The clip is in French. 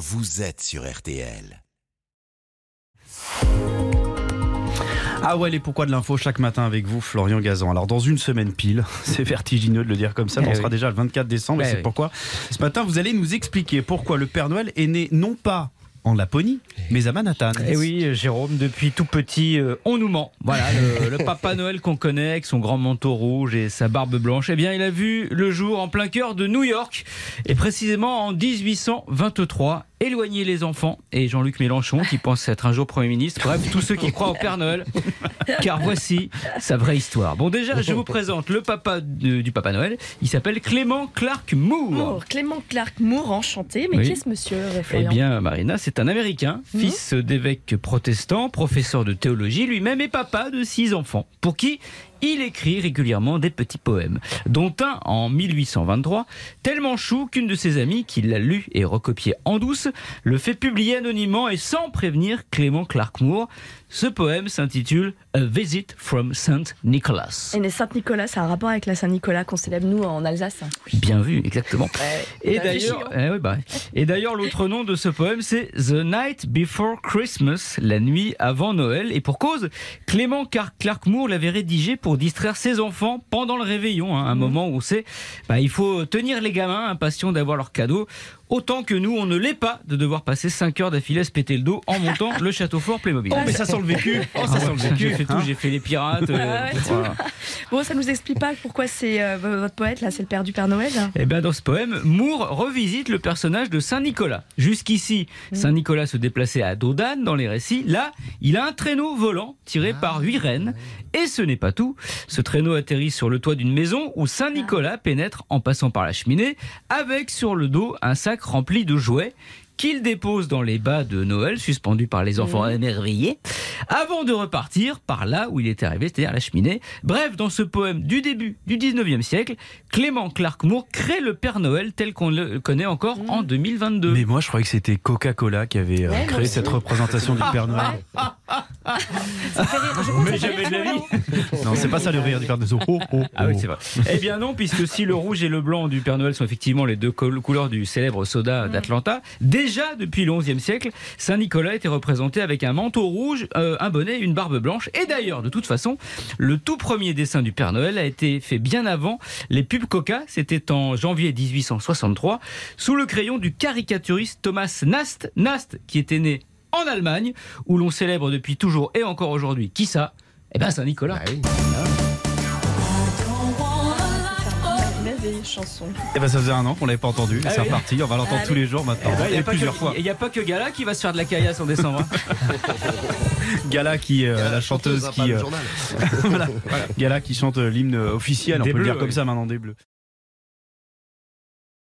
vous êtes sur RTL. Ah ouais, les pourquoi de l'info chaque matin avec vous, Florian Gazan. Alors dans une semaine pile, c'est vertigineux de le dire comme ça, mais Eh on sera oui. déjà le 24 décembre et Eh c'est oui. pourquoi ce matin vous allez nous expliquer pourquoi le Père Noël est né non pas en Laponie, mais à Manhattan. Et oui, euh, Jérôme, depuis tout petit, euh, on nous ment. Voilà, le, le Papa Noël qu'on connaît avec son grand manteau rouge et sa barbe blanche, eh bien, il a vu le jour en plein cœur de New York, et précisément en 1823. Éloigner les enfants et Jean-Luc Mélenchon qui pense être un jour Premier ministre. Bref, tous ceux qui croient au Père Noël. Car voici sa vraie histoire. Bon, déjà, je vous présente le papa de- du Papa Noël. Il s'appelle Clément Clark Moore. Moore, Clément Clark Moore, enchanté. Mais Oui. qui est ce monsieur, Eh bien, Marina, c'est un Américain, fils d'évêque protestant, professeur de théologie, lui-même et papa de six enfants, pour qui il écrit régulièrement des petits poèmes, dont un en 1823, tellement chou qu'une de ses amies, qui l'a lu et recopié en douce, le fait publier anonymement et sans prévenir Clément Clark Moore. Ce poème s'intitule A Visit from Saint Nicholas. Et les Saint-Nicolas, ça a un rapport avec la Saint-Nicolas qu'on célèbre nous en Alsace. Bien vu, exactement. Et d'ailleurs, eh oui, bah, et d'ailleurs, l'autre nom de ce poème, c'est The Night Before Christmas, la nuit avant Noël. Et pour cause, Clément Clark Moore l'avait rédigé pour distraire ses enfants pendant le réveillon, hein, un moment où c'est, bah, il faut tenir les gamins impatients d'avoir leur cadeau. Autant que nous, on ne l'est pas de devoir passer 5 heures d'affilée à se péter le dos en montant le château fort Playmobil. Oh, mais ça sent le vécu. Oh, ça sent le vécu. J'ai fait tout, hein. j'ai fait les pirates. euh, Ah ouais, voilà. Bon, ça nous explique pas pourquoi c'est euh, votre poète, là, c'est le père du Père Noël. Eh bien, dans ce poème, Moore revisite le personnage de Saint Nicolas. Jusqu'ici, Saint Nicolas se déplaçait à dos d'âne dans les récits. Là, il a un traîneau volant tiré par huit rennes. Et ce n'est pas tout. Ce traîneau atterrit sur le toit d'une maison où Saint Nicolas pénètre en passant par la cheminée, avec sur le dos un sac rempli de jouets qu'il dépose dans les bas de Noël, suspendus par les enfants émerveillés, avant de repartir par là où il était arrivé, c'est-à-dire la cheminée. Bref, dans ce poème du début du 19e siècle, Clément Clark Moore crée le Père Noël tel qu'on le connaît encore en 2022. Mais moi, je croyais que c'était Coca-Cola qui avait euh, Ouais, créé cette représentation du Père Noël. Mais jamais fait de la rire, vie. Non, c'est pas ça le rire du Père Noël. Oh, oh, Ah oui, oh. c'est vrai. Eh bien non, puisque si le rouge et le blanc du Père Noël sont effectivement les deux couleurs du célèbre soda d'Atlanta, déjà depuis le XIe siècle, Saint Nicolas était représenté avec un manteau rouge, euh, un bonnet, une barbe blanche. Et d'ailleurs, de toute façon, le tout premier dessin du Père Noël a été fait bien avant les pubs Coca. C'était en janvier 1863, sous le crayon du caricaturiste Thomas Nast. Nast, qui était né en Allemagne, où l'on célèbre depuis toujours et encore aujourd'hui, qui ça Eh ben Saint Nicolas. Une merveilleuse chanson. Eh ben, ça faisait un an qu'on l'avait pas entendu. Ah c'est oui. reparti. On va l'entendre Ah tous oui. les jours maintenant. Eh ben, Il n'y et a, pas plusieurs que- fois. il y a pas que Gala qui va se faire de la caillasse en décembre. hein. Gala qui, euh, la chanteuse qui, euh, voilà. Gala qui chante euh, l'hymne officiel. On peut le dire comme oui. ça maintenant des Bleus.